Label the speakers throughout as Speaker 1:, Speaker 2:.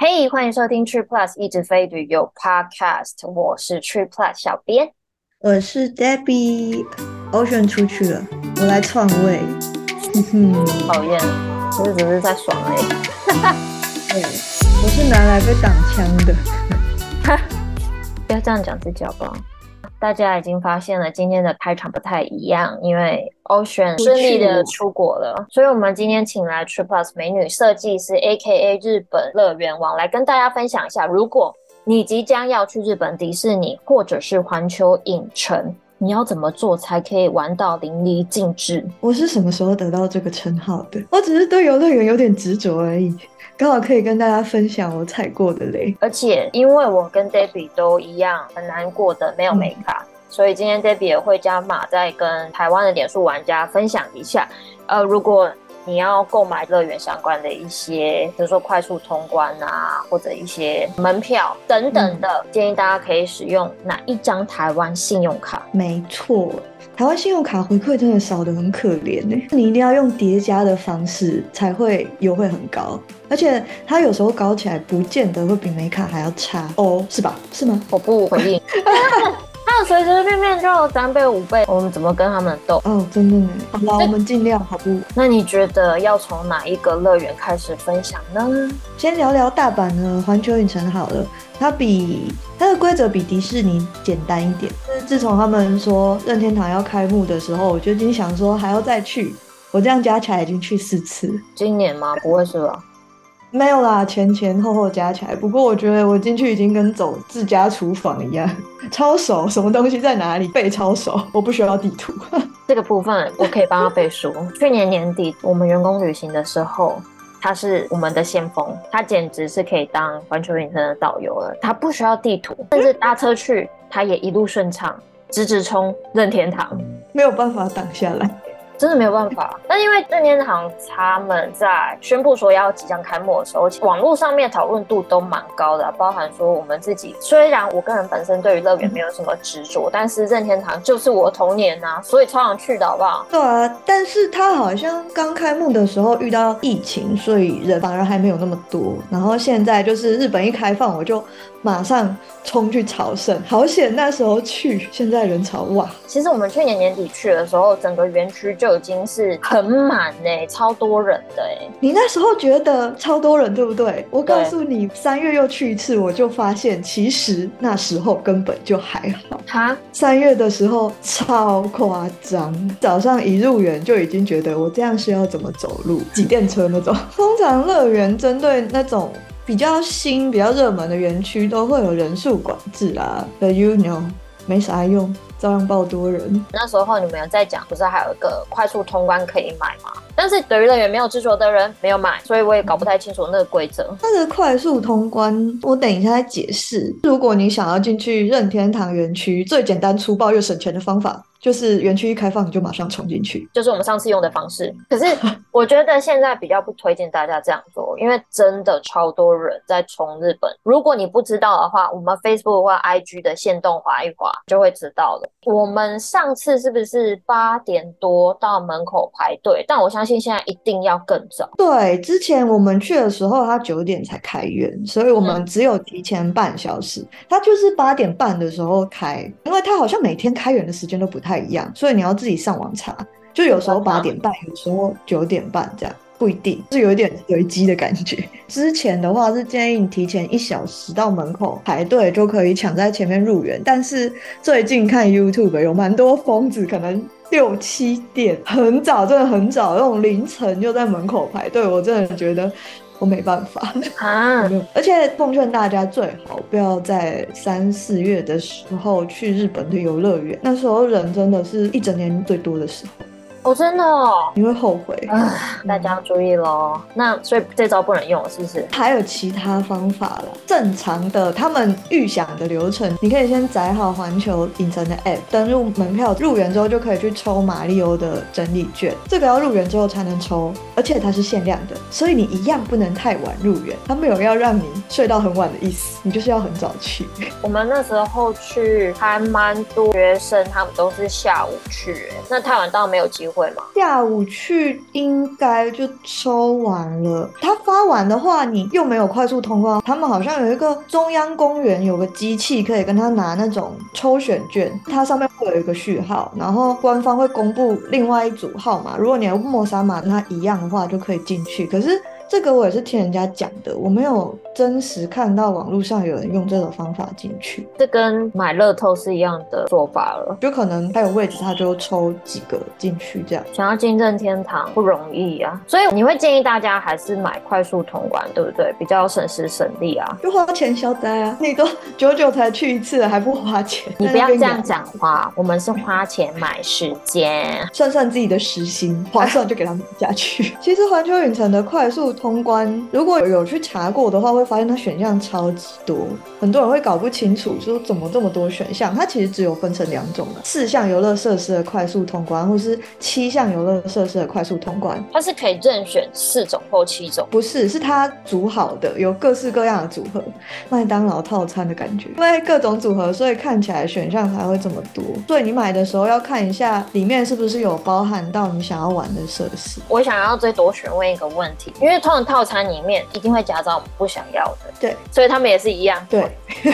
Speaker 1: 嘿，欢迎收听 Tree Plus 一直飞旅游 Podcast，我是 Tree Plus 小编，
Speaker 2: 我是 Debbie，Ocean 出去了，我来篡位，哼哼，
Speaker 1: 讨厌，其实只是在爽而已，
Speaker 2: 对，我是拿来被挡枪的，
Speaker 1: 不要这样讲自己好不好？大家已经发现了，今天的开场不太一样，因为 Ocean 顺利的出国了，所以我们今天请来 Trip Plus 美女设计师 AKA 日本乐园王来跟大家分享一下，如果你即将要去日本迪士尼或者是环球影城，你要怎么做才可以玩到淋漓尽致？
Speaker 2: 我是什么时候得到这个称号的？我只是对游乐园有点执着而已。刚好可以跟大家分享我踩过的雷，
Speaker 1: 而且因为我跟 Debbie 都一样很难过的没有美卡，嗯、所以今天 Debbie 也会加码再跟台湾的点数玩家分享一下。呃，如果你要购买乐园相关的一些，比如说快速通关啊，或者一些门票等等的，嗯、建议大家可以使用哪一张台湾信用卡？
Speaker 2: 没错。台湾信用卡回馈真的少得很可怜呢，你一定要用叠加的方式才会优惠很高，而且它有时候搞起来不见得会比美卡还要差哦，是吧？是吗？
Speaker 1: 我不回应。他随随便便就三倍五倍，我们怎么跟他们斗？
Speaker 2: 哦，真的呢。好了，我们尽量好不？
Speaker 1: 那你觉得要从哪一个乐园开始分享呢？
Speaker 2: 先聊聊大阪的环球影城好了，它比它的规则比迪士尼简单一点。自从他们说任天堂要开幕的时候，我就已经想说还要再去。我这样加起来已经去四次。
Speaker 1: 今年吗？不会是吧？
Speaker 2: 没有啦，前前后后加起来。不过我觉得我进去已经跟走自家厨房一样，超熟，什么东西在哪里背超熟，我不需要地图。
Speaker 1: 这个部分我可以帮他背书。去年年底我们员工旅行的时候，他是我们的先锋，他简直是可以当环球影城的导游了。他不需要地图，甚至搭车去。他也一路顺畅，直直冲任天堂，
Speaker 2: 没有办法挡下来。
Speaker 1: 真的没有办法，但因为任天堂他们在宣布说要即将开幕的时候，网络上面讨论度都蛮高的，包含说我们自己。虽然我个人本身对于乐园没有什么执着，但是任天堂就是我童年呐、啊，所以超想去的好不好？
Speaker 2: 对啊，但是他好像刚开幕的时候遇到疫情，所以人反而还没有那么多。然后现在就是日本一开放，我就马上冲去朝圣，好险那时候去，现在人潮哇！
Speaker 1: 其实我们去年年底去的时候，整个园区就已经是很满哎、欸，超多人的哎、欸。
Speaker 2: 你那时候觉得超多人，对不对？我告诉你，三月又去一次，我就发现其实那时候根本就还好。
Speaker 1: 哈，
Speaker 2: 三月的时候超夸张，早上一入园就已经觉得我这样是要怎么走路？挤电车那种。通常乐园针对那种比较新、比较热门的园区，都会有人数管制啊。But you know，没啥用。照样爆多人。
Speaker 1: 那时候你们有在讲，不是还有一个快速通关可以买吗？但是对于乐园没有执着的人没有买，所以我也搞不太清楚那个规则。
Speaker 2: 它的快速通关，我等一下再解释。如果你想要进去任天堂园区，最简单粗暴又省钱的方法。就是园区一开放你就马上冲进去，
Speaker 1: 就是我们上次用的方式。可是我觉得现在比较不推荐大家这样做，因为真的超多人在冲日本。如果你不知道的话，我们 Facebook 或 IG 的限动滑一滑就会知道了。我们上次是不是八点多到门口排队？但我相信现在一定要更早。
Speaker 2: 对，之前我们去的时候，他九点才开园，所以我们只有提前半小时。他就是八点半的时候开，因为他好像每天开园的时间都不太。太一样，所以你要自己上网查，就有时候八点半，有时候九点半这样，不一定，是有一点随机的感觉。之前的话是建议你提前一小时到门口排队，就可以抢在前面入园。但是最近看 YouTube 有蛮多疯子，可能六七点很早，真的很早，那种凌晨就在门口排队，我真的觉得。我没办法啊，而且奉劝大家最好不要在三四月的时候去日本的游乐园，那时候人真的是一整年最多的时候。
Speaker 1: 哦，真的哦，
Speaker 2: 你会后悔啊！
Speaker 1: 大家要注意喽。嗯、那所以这招不能用了，是不是？
Speaker 2: 还有其他方法了。正常的，他们预想的流程，你可以先载好环球影城的 App，登入门票，入园之后就可以去抽马里欧的整理券。这个要入园之后才能抽，而且它是限量的，所以你一样不能太晚入园。他没有要让你睡到很晚的意思，你就是要很早去。
Speaker 1: 我们那时候去还蛮多学生，他们都是下午去，那太晚到没有机会。
Speaker 2: 下午去应该就抽完了。他发完的话，你又没有快速通关。他们好像有一个中央公园有个机器，可以跟他拿那种抽选券，它上面会有一个序号，然后官方会公布另外一组号码。如果你要莫沙马跟他一样的话，就可以进去。可是。这个我也是听人家讲的，我没有真实看到网络上有人用这种方法进去。
Speaker 1: 这跟买乐透是一样的做法了，
Speaker 2: 就可能他有位置，他就抽几个进去这样。
Speaker 1: 想要进正天堂不容易啊，所以你会建议大家还是买快速通关，对不对？比较省时省力啊。
Speaker 2: 就花钱消灾啊，你都久久才去一次，还不花钱？
Speaker 1: 你不要这样讲话，我们是花钱买时间，
Speaker 2: 算算自己的时薪，划算就给他们下去。其实环球影城的快速通关，如果有去查过的话，会发现它选项超级多，很多人会搞不清楚，说怎么这么多选项？它其实只有分成两种的，四项游乐设施的快速通关，或是七项游乐设施的快速通关。
Speaker 1: 它是可以任选四种或七种？
Speaker 2: 不是，是它组好的，有各式各样的组合，麦当劳套餐的感觉。因为各种组合，所以看起来选项才会这么多。所以你买的时候要看一下里面是不是有包含到你想要玩的设施。
Speaker 1: 我想要再多询问一个问题，因为通常套餐里面一定会夹杂我们不想要的，
Speaker 2: 对，
Speaker 1: 所以他们也是一样，
Speaker 2: 对。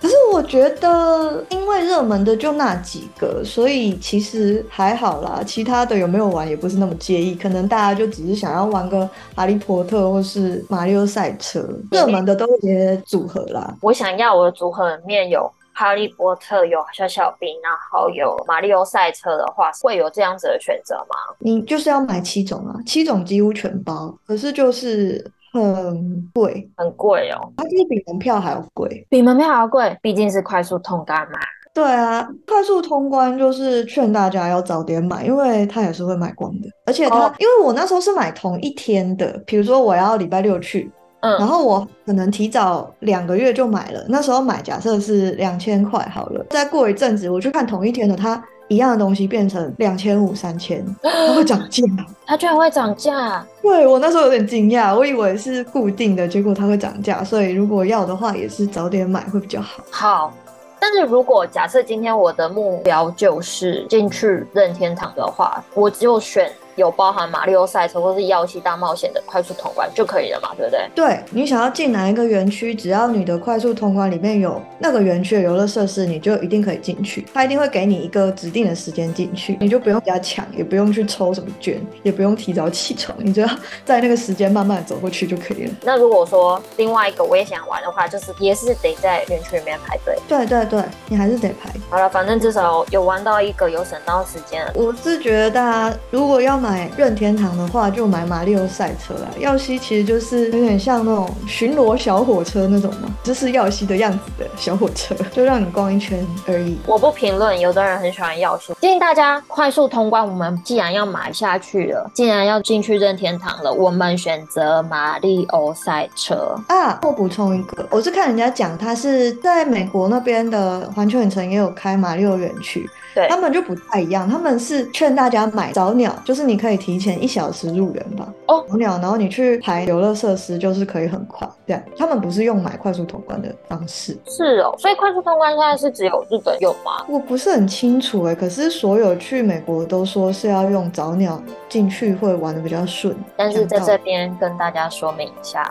Speaker 2: 可是我觉得，因为热门的就那几个，所以其实还好啦。其他的有没有玩也不是那么介意，可能大家就只是想要玩个哈利波特或是马里奥赛车，热门的都有些组合啦。
Speaker 1: 我想要我的组合里面有。哈利波特有小小兵，然后有马里奥赛车的话，会有这样子的选择吗？
Speaker 2: 你就是要买七种啊，七种几乎全包，可是就是很贵，
Speaker 1: 很贵哦。
Speaker 2: 它就是比门票还要贵，
Speaker 1: 比门票还要贵，毕竟是快速通关嘛。
Speaker 2: 对啊，快速通关就是劝大家要早点买，因为它也是会卖光的。而且它，哦、因为我那时候是买同一天的，比如说我要礼拜六去。嗯，然后我可能提早两个月就买了，那时候买假设是两千块好了，再过一阵子我去看同一天的，它一样的东西变成两千五、三千，它会涨价，
Speaker 1: 它居然会涨价？
Speaker 2: 对，我那时候有点惊讶，我以为是固定的，结果它会涨价，所以如果要的话也是早点买会比较好。
Speaker 1: 好，但是如果假设今天我的目标就是进去任天堂的话，我就选。有包含马里奥赛车或是耀西大冒险的快速通关就可以了嘛，对不对？
Speaker 2: 对，你想要进哪一个园区，只要你的快速通关里面有那个园区的游乐设施，你就一定可以进去。他一定会给你一个指定的时间进去，你就不用比较抢，也不用去抽什么券，也不用提早起床，你只要 在那个时间慢慢走过去就可以了。
Speaker 1: 那如果说另外一个我也想玩的话，就是也是得在园区里面排队。
Speaker 2: 对对对，你还是得排。
Speaker 1: 好了，反正至少有玩到一个，有省到时间。
Speaker 2: 我是觉得大家如果要买任天堂的话，就买马里奥赛车啦。耀西其实就是有点像那种巡逻小火车那种嘛，就是耀西的样子的小火车，就让你逛一圈而已。
Speaker 1: 我不评论，有的人很喜欢耀西。建议大家快速通关。我们既然要买下去了，既然要进去任天堂了，我们选择马里奥赛车
Speaker 2: 啊。我补充一个，我是看人家讲，他是在美国那边的环球影城也有开马里奥园区。
Speaker 1: 对，
Speaker 2: 他们就不太一样，他们是劝大家买早鸟，就是你可以提前一小时入园吧。
Speaker 1: 哦，
Speaker 2: 早鸟，然后你去排游乐设施，就是可以很快。对，他们不是用买快速通关的方式。
Speaker 1: 是哦，所以快速通关现在是只有日本有吗？
Speaker 2: 我不是很清楚哎，可是所有去美国都说是要用早鸟进去会玩的比较顺。
Speaker 1: 但是在这边跟大家说明一下。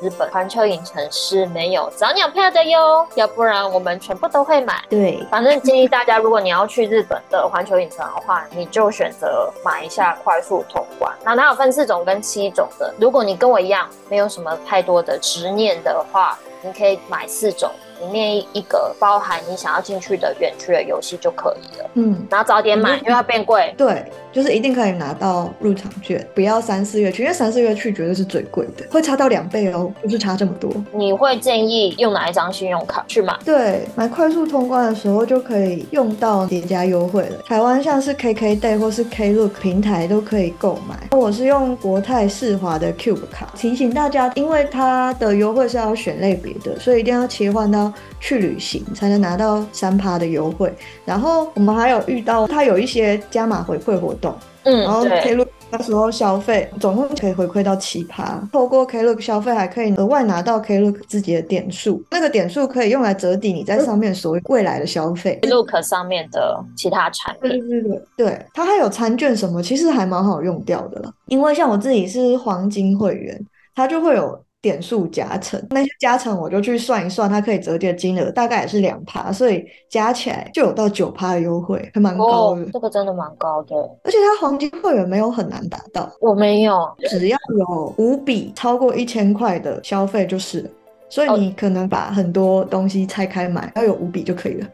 Speaker 1: 日本环球影城是没有早鸟票的哟，要不然我们全部都会买。
Speaker 2: 对，
Speaker 1: 反正建议大家，如果你要去日本的环球影城的话，你就选择买一下快速通关。那它有分四种跟七种的，如果你跟我一样没有什么太多的执念的话，你可以买四种。里面一个包含你想要进去的园区的游戏就可以了。
Speaker 2: 嗯，
Speaker 1: 然后早点买，因为它变贵。
Speaker 2: 对，就是一定可以拿到入场券，不要三四月去，因为三四月去绝对是最贵的，会差到两倍哦，就是差这么多。
Speaker 1: 你会建议用哪一张信用卡去买？
Speaker 2: 对，买快速通关的时候就可以用到叠加优惠了。台湾像是 KKday 或是 Klook 平台都可以购买。我是用国泰世华的 Cube 卡，提醒大家，因为它的优惠是要选类别的，所以一定要切换到。去旅行才能拿到三趴的优惠，然后我们还有遇到它有一些加码回馈活动，
Speaker 1: 嗯，
Speaker 2: 然后 Klook 那时候消费总共可以回馈到七趴，透过 Klook 消费还可以额外拿到 Klook 自己的点数，那个点数可以用来折抵你在上面所谓未来的消费。
Speaker 1: Klook 上面的其他产品，
Speaker 2: 对对对，对，它还有餐券什么，其实还蛮好用掉的了。因为像我自己是黄金会员，它就会有。点数加成，那些加成我就去算一算，它可以折叠的金额大概也是两趴，所以加起来就有到九趴的优惠，还蛮高的。
Speaker 1: 哦，这个真的蛮高的，
Speaker 2: 而且它黄金会员没有很难达到，
Speaker 1: 我没有，
Speaker 2: 只要有五笔超过一千块的消费就是了，所以你可能把很多东西拆开买，要有五笔就可以了。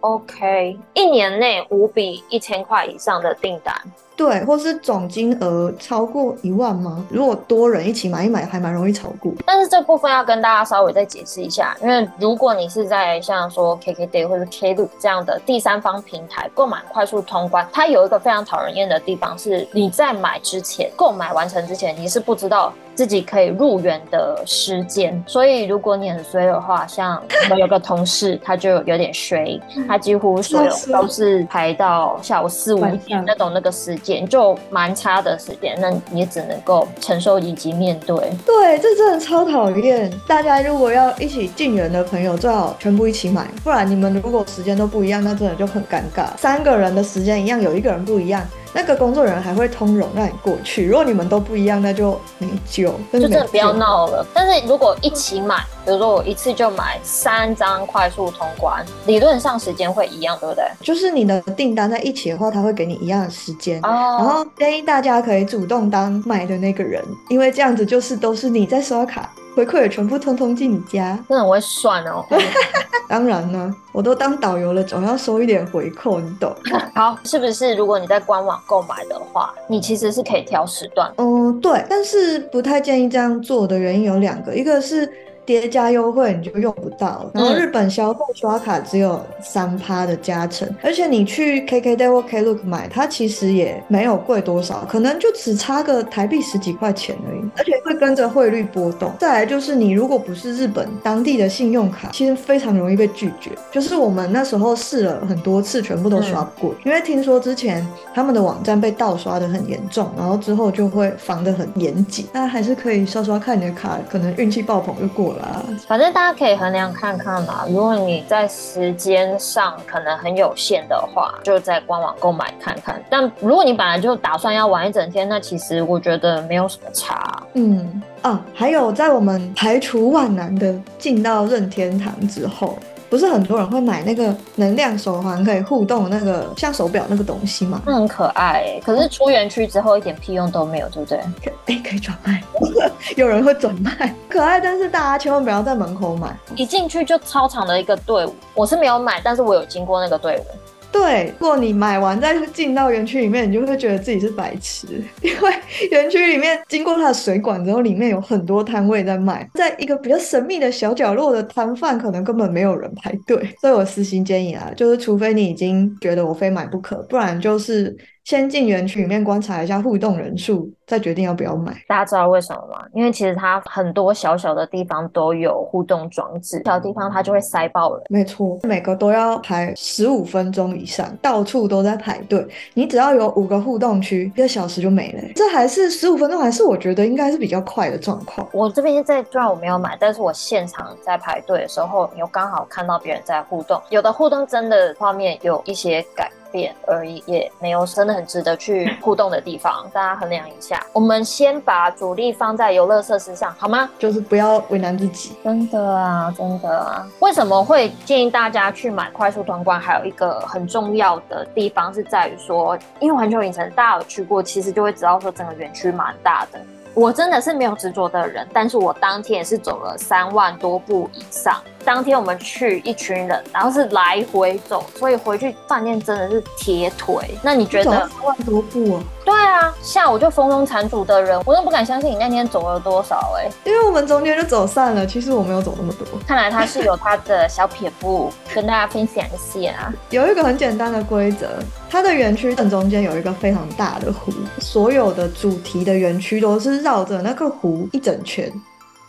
Speaker 1: OK，一年内五笔一千块以上的订单。
Speaker 2: 对，或是总金额超过一万吗？如果多人一起买一买，还蛮容易炒股。
Speaker 1: 但是这部分要跟大家稍微再解释一下，因为如果你是在像说 KKday 或者 Klook 这样的第三方平台购买快速通关，它有一个非常讨人厌的地方是，你在买之前，购买完成之前，你是不知道自己可以入园的时间。所以如果你很衰的话，像我们有个同事，他就有点衰，他几乎所有都是排到下午四五点那种那个时间。就蛮差的时间，那你也只能够承受以及面对。
Speaker 2: 对，这真的超讨厌。大家如果要一起进园的朋友，最好全部一起买，不然你们如果时间都不一样，那真的就很尴尬。三个人的时间一样，有一个人不一样。那个工作人员还会通融让你过去。如果你们都不一样，那就没救，就
Speaker 1: 真的不要闹了。但是如果一起买，比如说我一次就买三张快速通关，理论上时间会一样，对不对？
Speaker 2: 就是你的订单在一起的话，他会给你一样的时间。哦。然后建议大家可以主动当买的那个人，因为这样子就是都是你在刷卡。回馈也全部通通进你家，
Speaker 1: 真的我会算哦。
Speaker 2: 当然呢，我都当导游了，总要收一点回扣，你懂。
Speaker 1: 好，是不是？如果你在官网购买的话，你其实是可以挑时段。
Speaker 2: 嗯，对，但是不太建议这样做的原因有两个，一个是。叠加优惠你就用不到，然后日本消费刷卡只有三趴的加成，而且你去 KKday 或 Klook 买，它其实也没有贵多少，可能就只差个台币十几块钱而已，而且会跟着汇率波动。再来就是你如果不是日本当地的信用卡，其实非常容易被拒绝。就是我们那时候试了很多次，全部都刷不过，因为听说之前他们的网站被盗刷的很严重，然后之后就会防得很严谨。那还是可以刷刷看你的卡，可能运气爆棚就过了。
Speaker 1: 反正大家可以衡量看看嘛。如果你在时间上可能很有限的话，就在官网购买看看。但如果你本来就打算要玩一整天，那其实我觉得没有什么差。
Speaker 2: 嗯啊，还有在我们排除万难的进到任天堂之后。不是很多人会买那个能量手环，可以互动那个像手表那个东西吗？
Speaker 1: 那很可爱欸，可是出园区之后一点屁用都没有，对不对？
Speaker 2: 哎，可以转卖，有人会转卖，可爱，但是大家千万不要在门口买，
Speaker 1: 一进去就超长的一个队伍。我是没有买，但是我有经过那个队伍。
Speaker 2: 对，如果你买完再进到园区里面，你就会觉得自己是白痴，因为园区里面经过它的水管之后，里面有很多摊位在卖，在一个比较神秘的小角落的摊贩，可能根本没有人排队。所以我私心建议啊，就是除非你已经觉得我非买不可，不然就是。先进园区里面观察一下互动人数，再决定要不要买。
Speaker 1: 大家知道为什么吗？因为其实它很多小小的地方都有互动装置，小地方它就会塞爆了。
Speaker 2: 没错，每个都要排十五分钟以上，到处都在排队。你只要有五个互动区，一个小时就没了。这还是十五分钟，还是我觉得应该是比较快的状况。
Speaker 1: 我这边在，虽然我没有买，但是我现场在排队的时候，有刚好看到别人在互动，有的互动真的画面有一些改。变而已，也没有真的很值得去互动的地方，大家衡量一下。我们先把主力放在游乐设施上，好吗？
Speaker 2: 就是不要为难自己。
Speaker 1: 真的啊，真的啊。为什么会建议大家去买快速通关？还有一个很重要的地方是在于说，因为环球影城大家有去过，其实就会知道说整个园区蛮大的。我真的是没有执着的人，但是我当天也是走了三万多步以上。当天我们去一群人，然后是来回走，所以回去饭店真的是铁腿。那你觉得
Speaker 2: 三万多步啊？
Speaker 1: 对啊，下午就风中残烛的人，我都不敢相信你那天走了多少哎、欸。
Speaker 2: 因为我们中间就走散了，其实我没有走那么多。
Speaker 1: 看来他是有他的小撇步，跟大家分享一下啊。
Speaker 2: 有一个很简单的规则，它的园区正中间有一个非常大的湖，所有的主题的园区都是绕着那个湖一整圈。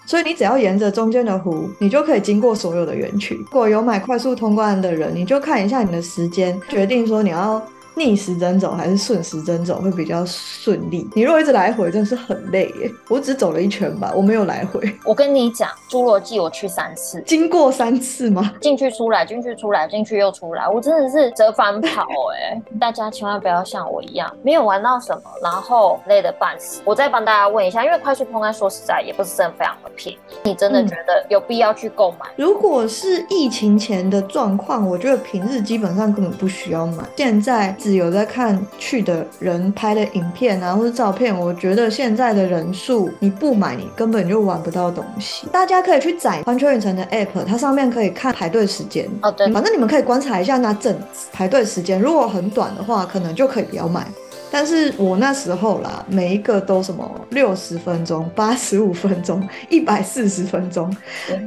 Speaker 2: 所以你只要沿着中间的湖，你就可以经过所有的园区。如果有买快速通关的人，你就看一下你的时间，决定说你要逆时针走还是顺时针走会比较顺利？你如果一直来回，真的是很累耶。我只走了一圈吧，我没有来回。
Speaker 1: 我跟你讲，侏罗纪我去三次，
Speaker 2: 经过三次吗？
Speaker 1: 进去出来，进去出来，进去又出来，我真的是折返跑哎！大家千万不要像我一样，没有玩到什么，然后累得半死。我再帮大家问一下，因为快速通关说实在也不是真的非常的便宜，你真的觉得有必要去购买？
Speaker 2: 嗯，如果是疫情前的状况，我觉得平日基本上根本不需要买。现在只有在看去的人拍的影片啊，或者照片，我觉得现在的人数，你不买你根本就玩不到东西。大家可以去载环球影城的 app，它上面可以看排队时间。
Speaker 1: 哦，对，
Speaker 2: 反正你们可以观察一下那阵子排队时间，如果很短的话，可能就可以不要买。但是我那时候啦，每一个都什么六十分钟、八十五分钟、一百四十分钟，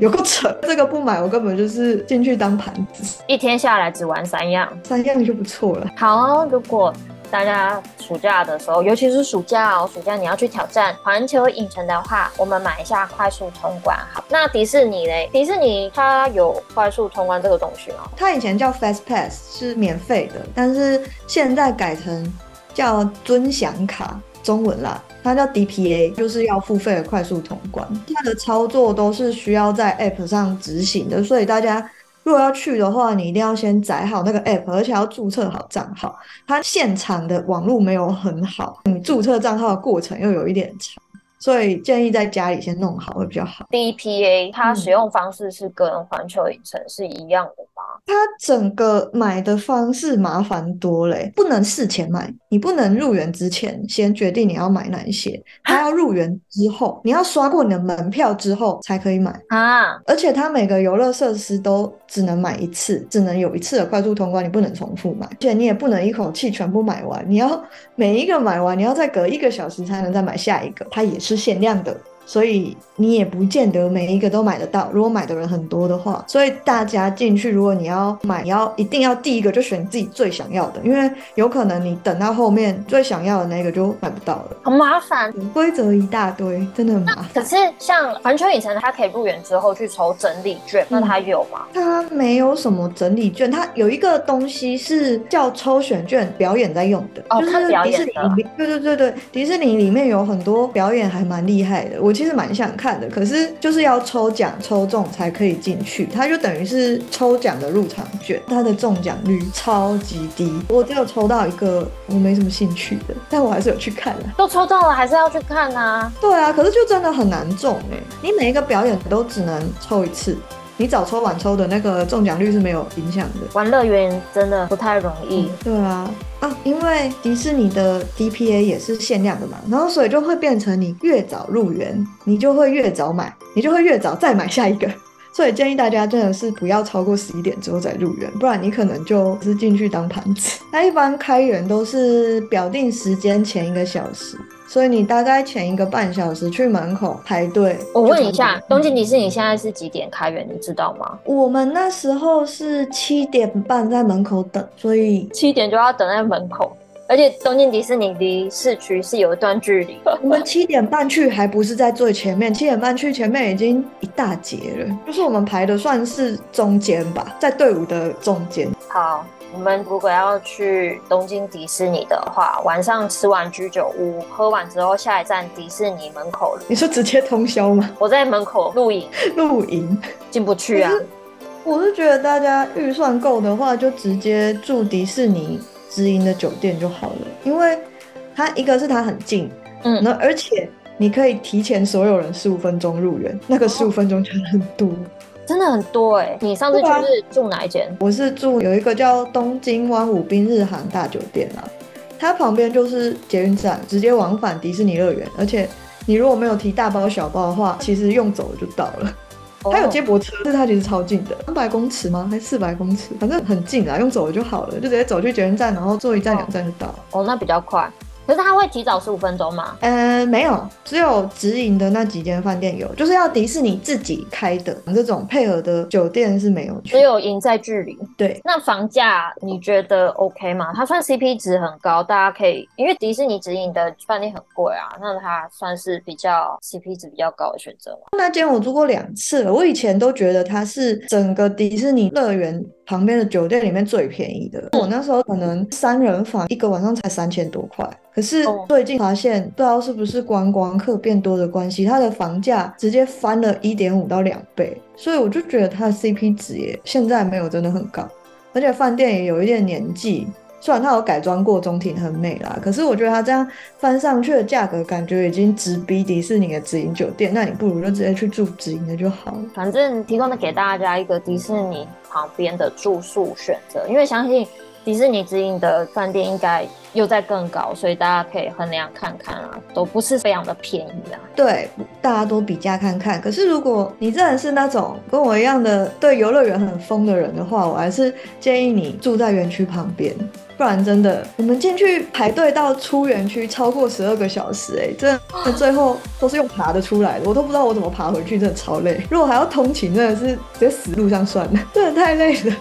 Speaker 2: 有个扯，这个不买我根本就是进去当盘子。
Speaker 1: 一天下来只玩三样，
Speaker 2: 三样就不错了。
Speaker 1: 好，如果大家暑假的时候，尤其是暑假哦，暑假你要去挑战环球影城的话，我们买一下快速通关。好，那迪士尼嘞？迪士尼它有快速通关这个东西吗？
Speaker 2: 它以前叫 Fast Pass，是免费的，但是现在改成。叫尊享卡，中文啦，它叫 DPA，就是要付费的快速通关。它的操作都是需要在 App 上执行的，所以大家如果要去的话，你一定要先载好那个 App，而且要注册好账号。它现场的网络没有很好，你注册账号的过程又有一点长。所以建议在家里先弄好会比较好。
Speaker 1: DPA 它使用方式是跟环球影城是一样的吗？
Speaker 2: 它整个买的方式麻烦多嘞，不能事前买，你不能入园之前先决定你要买哪一些，它要入园之后，你要刷过你的门票之后才可以买啊。而且它每个游乐设施都只能买一次，只能有一次的快速通关，你不能重复买，而且你也不能一口气全部买完，你要每一个买完，你要再隔一个小时才能再买下一个，它也是。是限量的。所以你也不见得每一个都买得到。如果买的人很多的话，所以大家进去，如果你要买，你要一定要第一个就选你自己最想要的，因为有可能你等到后面最想要的那个就买不到了，
Speaker 1: 很麻烦，
Speaker 2: 规则一大堆，真的很麻烦。
Speaker 1: 可是像环球影城，它可以入园之后去抽整理券，那它有吗？
Speaker 2: 它没有什么整理券，它有一个东西是叫抽选券，表演在用的。
Speaker 1: 哦，
Speaker 2: 就是
Speaker 1: 看表演的。
Speaker 2: 对对对对，迪士尼里面有很多表演还蛮厉害的。我。我其实蛮想看的，可是就是要抽奖抽中才可以进去，它就等于是抽奖的入场券，它的中奖率超级低。我只有抽到一个我没什么兴趣的，但我还是有去看了。
Speaker 1: 都抽中了，还是要去看啊？
Speaker 2: 对啊，可是就真的很难中哎，你每一个表演都只能抽一次。你早抽晚抽的那个中奖率是没有影响的。
Speaker 1: 玩乐园真的不太容易。
Speaker 2: 嗯，对啊，啊，因为迪士尼的 DPA 也是限量的嘛，然后所以就会变成你越早入园，你就会越早买，你就会越早再买下一个。所以建议大家真的是不要超过十一点之后再入园，不然你可能就是进去当盘子。那一般开园都是表定时间前一个小时。所以你大概前一个半小时去门口排队。
Speaker 1: 我问一下，东京迪士尼现在是几点开园？你知道吗？
Speaker 2: 我们那时候是七点半在门口等，所以
Speaker 1: 七点就要等在门口。而且东京迪士尼离市区是有一段距离。
Speaker 2: 我们七点半去还不是在最前面，七点半去前面已经一大截了，就是我们排的算是中间吧，在队伍的中间。
Speaker 1: 好。我们如果要去东京迪士尼的话，晚上吃完居酒屋，喝完之后，下一站迪士尼门口。
Speaker 2: 你说直接通宵吗？
Speaker 1: 我在门口露营，
Speaker 2: 露营
Speaker 1: 进不去啊。
Speaker 2: 我是觉得大家预算够的话，就直接住迪士尼直营的酒店就好了，因为它一个是它很近，嗯，那而且你可以提前所有人十五分钟入园，那个十五分钟就很多。
Speaker 1: 真的很多哎、欸！你上次去是住哪一间？
Speaker 2: 我是住有一个叫东京湾舞滨日航大酒店啊，它旁边就是捷运站，直接往返迪士尼乐园。而且你如果没有提大包小包的话，其实用走就到了。它有接驳车，但是它其实超近的，三百公尺吗？还是四百公尺？反正很近啊，用走就好了，就直接走去捷运站，然后坐一站两站就到了。
Speaker 1: 哦，那比较快。可是他会提早十五分钟吗？
Speaker 2: 呃，没有，只有直营的那几间饭店有，就是要迪士尼自己开的这种配合的酒店是没有，
Speaker 1: 只有赢在距离。
Speaker 2: 对，
Speaker 1: 那房价你觉得 OK 吗？它算 CP 值很高，大家可以，因为迪士尼直营的饭店很贵啊，那它算是比较 CP 值比较高的选择吗？
Speaker 2: 那间我住过两次了，我以前都觉得它是整个迪士尼乐园旁边的酒店里面最便宜的。我那时候可能三人房一个晚上才三千多块，可是最近发现不知道是不是观光客变多的关系，它的房价直接翻了一点五到两倍，所以我就觉得它的 CP 值也现在没有真的很高，而且饭店也有一点年纪。虽然它有改装过中庭很美啦，可是我觉得它这样翻上去的价格，感觉已经直逼迪士尼的直营酒店。那你不如就直接去住直营的就好了。
Speaker 1: 反正提供的给大家一个迪士尼旁边的住宿选择，因为相信迪士尼直营的饭店应该又在更高，所以大家可以衡量看看啊，都不是非常的便宜啊。
Speaker 2: 对，大家都比价看看。可是如果你真的是那种跟我一样的对游乐园很疯的人的话，我还是建议你住在园区旁边。不然真的，我们进去排队到出园区超过十二个小时，欸，哎，真的最后都是用爬的出来的，我都不知道我怎么爬回去，真的超累。如果还要通勤，真的是直接死路上算了，真的太累了。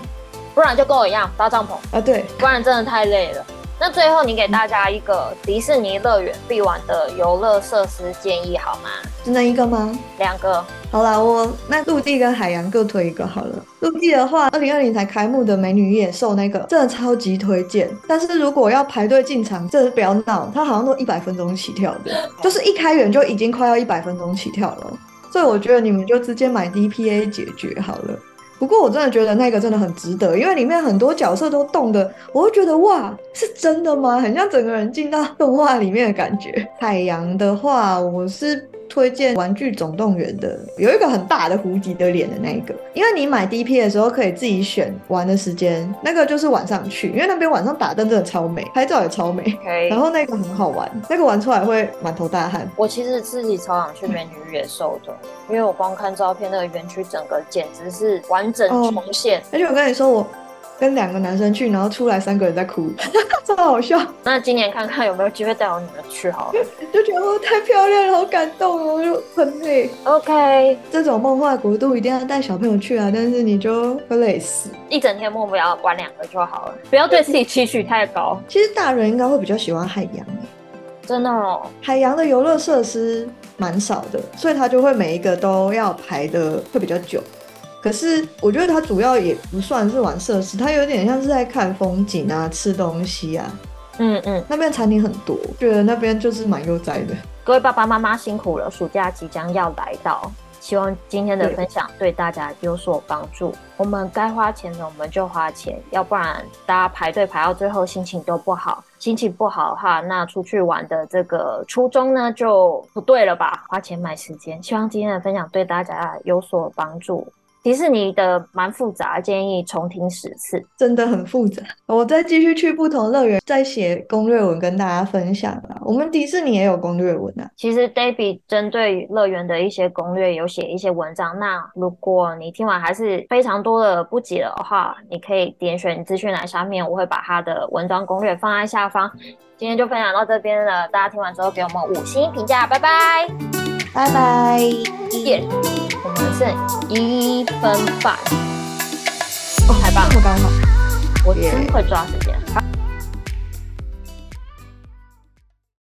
Speaker 1: 不然就跟我一样搭帐篷
Speaker 2: 啊，对，
Speaker 1: 不然真的太累了。那最后你给大家一个迪士尼乐园必玩的游乐设施建议好吗？
Speaker 2: 只能一个吗？
Speaker 1: 两个。
Speaker 2: 好啦，我那陆地跟海洋各推一个好了。陆地的话，二零二零才开幕的美女与野兽那个真的超级推荐。但是如果要排队进场，真的不要闹，它好像都一百分钟起跳的，就是一开园就已经快要一百分钟起跳了。所以我觉得你们就直接买 DPA 解决好了。不过我真的觉得那个真的很值得，因为里面很多角色都动的，我会觉得哇，是真的吗？很像整个人进到动画里面的感觉。海洋的话，我是。推荐《玩具总动员》的有一个很大的胡迪的脸的那一个，因为你买 DP 的时候可以自己选玩的时间，那个就是晚上去，因为那边晚上打灯真的超美，拍照也超美.然后那个很好玩，那个玩出来会满头大汗。
Speaker 1: 我其实自己超想去美女与野兽的，因为我光看照片，那个园区整个简直是完整重现。
Speaker 2: Oh, 而且我跟你说我。跟两个男生去，然后出来三个人在哭，真的好笑。
Speaker 1: 那今年看看有没有机会带我女儿去好了，
Speaker 2: 就觉得我太漂亮了，好感动哦，就很累。
Speaker 1: OK，
Speaker 2: 这种梦幻国度一定要带小朋友去啊，但是你就会累死。
Speaker 1: 一整天目标玩两个就好了，不要对自己期许太高。
Speaker 2: 其实大人应该会比较喜欢海洋，
Speaker 1: 真的哦，
Speaker 2: 海洋的游乐设施蛮少的，所以他就会每一个都要排的会比较久。可是我觉得它主要也不算是玩设施，它有点像是在看风景啊、吃东西啊。嗯嗯，那边餐厅很多，觉得那边就是蛮悠哉的。
Speaker 1: 各位爸爸妈妈辛苦了，暑假即将要来到，希望今天的分享对大家有所帮助。我们该花钱的我们就花钱，要不然大家排队排到最后心情都不好。心情不好的话，那出去玩的这个初衷呢就不对了吧？花钱买时间，希望今天的分享对大家有所帮助。迪士尼的蛮复杂，建议重听十次，
Speaker 2: 真的很复杂。我再继续去不同乐园，再写攻略文跟大家分享啦。我们迪士尼也有攻略文啊。
Speaker 1: 其实 Debbie 针对乐园的一些攻略有写一些文章。那如果你听完还是非常多的不解的话，你可以点选资讯栏下面，我会把他的文章攻略放在下方。今天就分享到这边了，大家听完之后给我们五星评价，拜拜，
Speaker 2: 拜拜，
Speaker 1: 耶。我们剩一分半，哦，太棒了，
Speaker 2: 这么刚好，
Speaker 1: 我真会抓时间。